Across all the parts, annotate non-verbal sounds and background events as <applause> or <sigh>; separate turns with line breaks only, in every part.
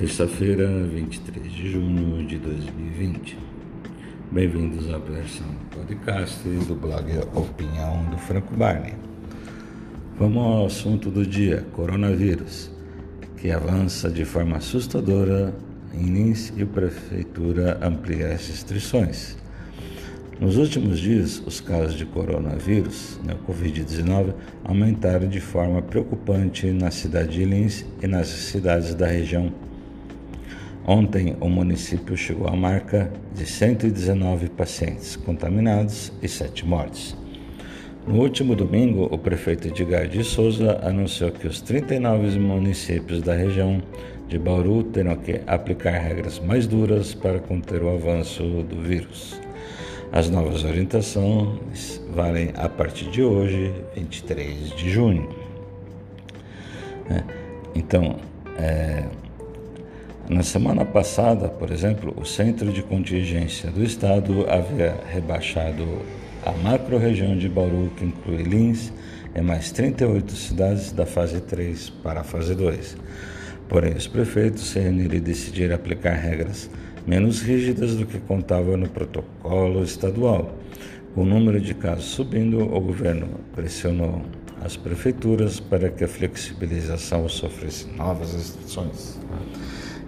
Terça-feira, 23 de junho de 2020. Bem-vindos à versão podcast do blog Opinião do Franco Barney. Vamos ao assunto do dia: coronavírus, que avança de forma assustadora em Lins e prefeitura amplia as restrições. Nos últimos dias, os casos de coronavírus, né, Covid-19, aumentaram de forma preocupante na cidade de Lins e nas cidades da região Ontem, o município chegou à marca de 119 pacientes contaminados e 7 mortes. No último domingo, o prefeito Edgar de Souza anunciou que os 39 municípios da região de Bauru terão que aplicar regras mais duras para conter o avanço do vírus. As novas orientações valem a partir de hoje, 23 de junho. É, então, é, na semana passada, por exemplo, o Centro de Contingência do Estado havia rebaixado a macro-região de Bauru, que inclui Lins, e mais 38 cidades da fase 3 para a fase 2. Porém, os prefeitos se reuniram e decidiram aplicar regras menos rígidas do que contava no protocolo estadual. O número de casos subindo, o governo pressionou as prefeituras para que a flexibilização sofresse novas restrições.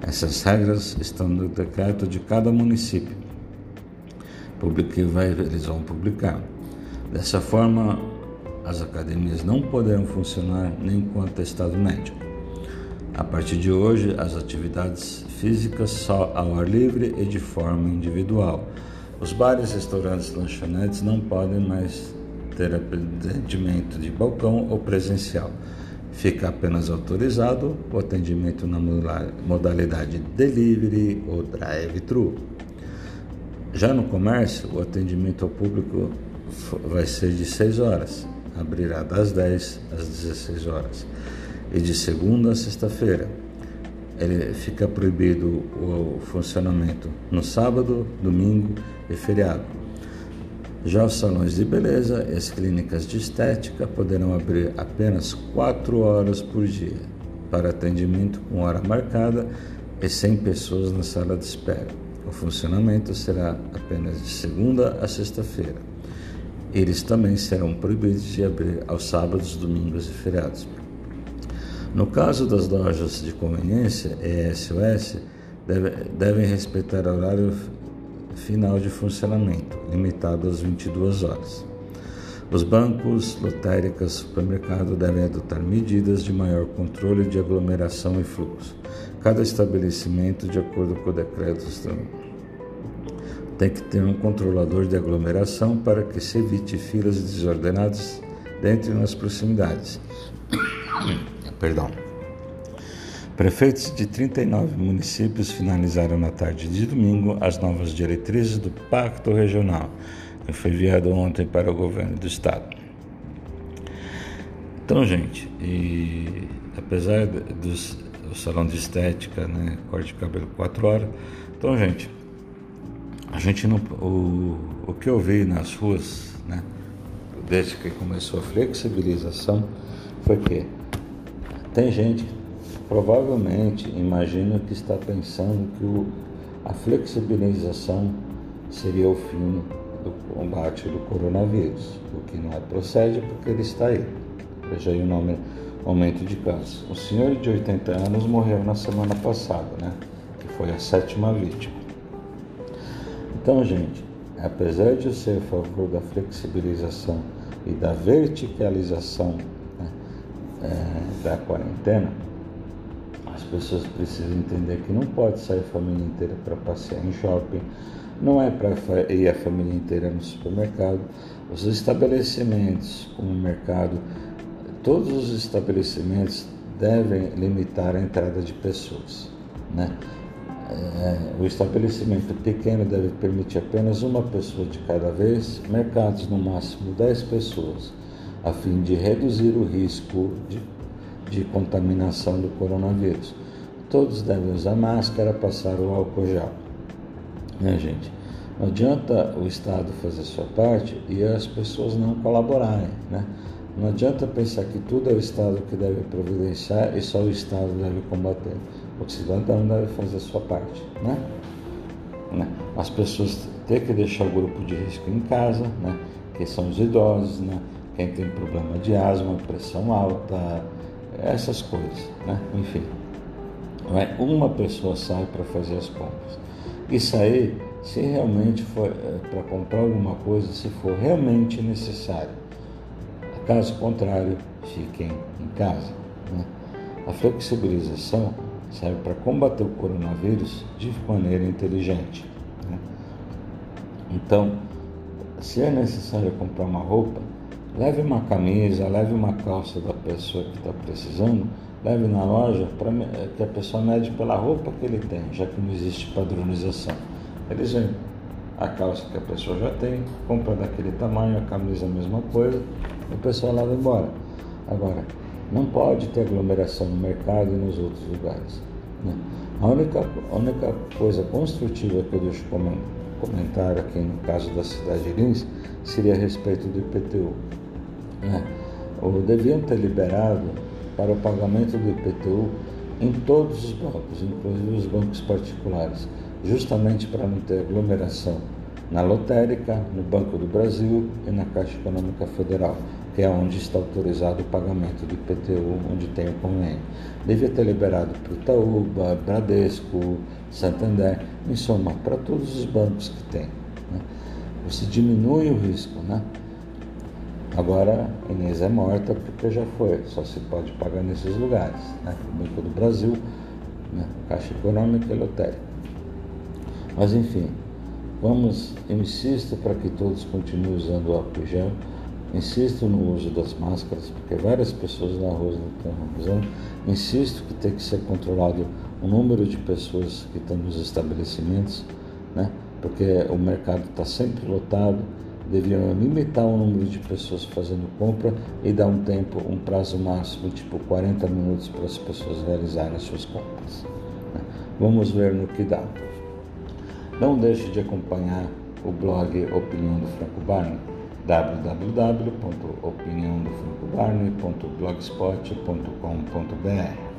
Essas regras estão no decreto de cada município. Publique, vai, eles vão publicar. Dessa forma, as academias não poderão funcionar nem com atestado médico. A partir de hoje, as atividades físicas só ao ar livre e de forma individual. Os bares, restaurantes lanchonetes não podem mais ter atendimento de balcão ou presencial. Fica apenas autorizado o atendimento na modalidade delivery ou drive-thru. Já no comércio, o atendimento ao público vai ser de 6 horas, abrirá das 10 às 16 horas, e de segunda a sexta-feira. Ele fica proibido o funcionamento no sábado, domingo e feriado. Já os salões de beleza e as clínicas de estética poderão abrir apenas 4 horas por dia para atendimento com hora marcada e 100 pessoas na sala de espera. O funcionamento será apenas de segunda a sexta-feira. Eles também serão proibidos de abrir aos sábados, domingos e feriados. No caso das lojas de conveniência ESOS, deve, devem respeitar horário final de funcionamento, limitado às 22 horas. Os bancos, lotéricas, supermercados devem adotar medidas de maior controle de aglomeração e fluxo. Cada estabelecimento, de acordo com o decreto, tem que ter um controlador de aglomeração para que se evite filas desordenadas dentro e nas proximidades. <coughs> Perdão. Prefeitos de 39 municípios finalizaram na tarde de domingo as novas diretrizes do Pacto Regional, que foi enviado ontem para o governo do estado. Então, gente, e apesar do salão de estética, né, corte de cabelo 4 horas, então, gente, a gente não, o, o que eu vi nas ruas, né, desde que começou a flexibilização, foi que tem gente que Provavelmente, imagino que está pensando que o, a flexibilização seria o fim do combate do coronavírus, o que não é procede porque ele está aí. Veja aí o nome, aumento de casos. O senhor de 80 anos morreu na semana passada, né? Que foi a sétima vítima. Então, gente, apesar de eu ser a favor da flexibilização e da verticalização né, é, da quarentena, pessoas precisam entender que não pode sair a família inteira para passear em shopping, não é para ir a família inteira no supermercado. Os estabelecimentos, como o mercado, todos os estabelecimentos devem limitar a entrada de pessoas. Né? É, o estabelecimento pequeno deve permitir apenas uma pessoa de cada vez, mercados no máximo 10 pessoas, a fim de reduzir o risco de de contaminação do coronavírus. Todos devem usar máscara, passar o álcool gel. Né, gente? Não adianta o Estado fazer sua parte e as pessoas não colaborarem, né? Não adianta pensar que tudo é o Estado que deve providenciar e só o Estado deve combater. O cidadão deve fazer sua parte, né? né? As pessoas têm que deixar o grupo de risco em casa, né? Que são os idosos, né? Quem tem problema de asma, pressão alta, essas coisas, né? Enfim, é? uma pessoa sai para fazer as compras. Isso aí, se realmente for é, para comprar alguma coisa, se for realmente necessário. Caso contrário, fiquem em casa. Né? A flexibilização serve para combater o coronavírus de maneira inteligente. Né? Então, se é necessário comprar uma roupa, leve uma camisa, leve uma calça da pessoa que está precisando, leve na loja para que a pessoa mede pela roupa que ele tem, já que não existe padronização. Eles vêm a calça que a pessoa já tem, compra daquele tamanho, a camisa a mesma coisa, a pessoa leva embora. Agora, não pode ter aglomeração no mercado e nos outros lugares. Né? A, única, a única coisa construtiva que eu deixo comentar aqui no caso da cidade de Lins seria a respeito do IPTU. Né? Ou deviam ter liberado para o pagamento do IPTU em todos os bancos, inclusive os bancos particulares, justamente para não ter aglomeração na lotérica, no Banco do Brasil e na Caixa Econômica Federal, que é onde está autorizado o pagamento do IPTU, onde tem o convênio. Devia ter liberado para o Itaúba, Bradesco, Santander, em soma, para todos os bancos que tem. Né? Você diminui o risco, né? Agora, Inês é morta porque já foi, só se pode pagar nesses lugares, né? O Banco do Brasil, né? Caixa Econômica e Lotérica. Mas enfim, Vamos, eu insisto para que todos continuem usando o álcool gel, insisto no uso das máscaras, porque várias pessoas na rua não estão usando, insisto que tem que ser controlado o número de pessoas que estão nos estabelecimentos, né? porque o mercado está sempre lotado, deviam limitar o número de pessoas fazendo compra e dar um tempo, um prazo máximo, tipo 40 minutos para as pessoas realizarem as suas compras. Né? Vamos ver no que dá. Não deixe de acompanhar o blog Opinião do Franco Barney, www.opiniãodofrancobarney.blogspot.com.br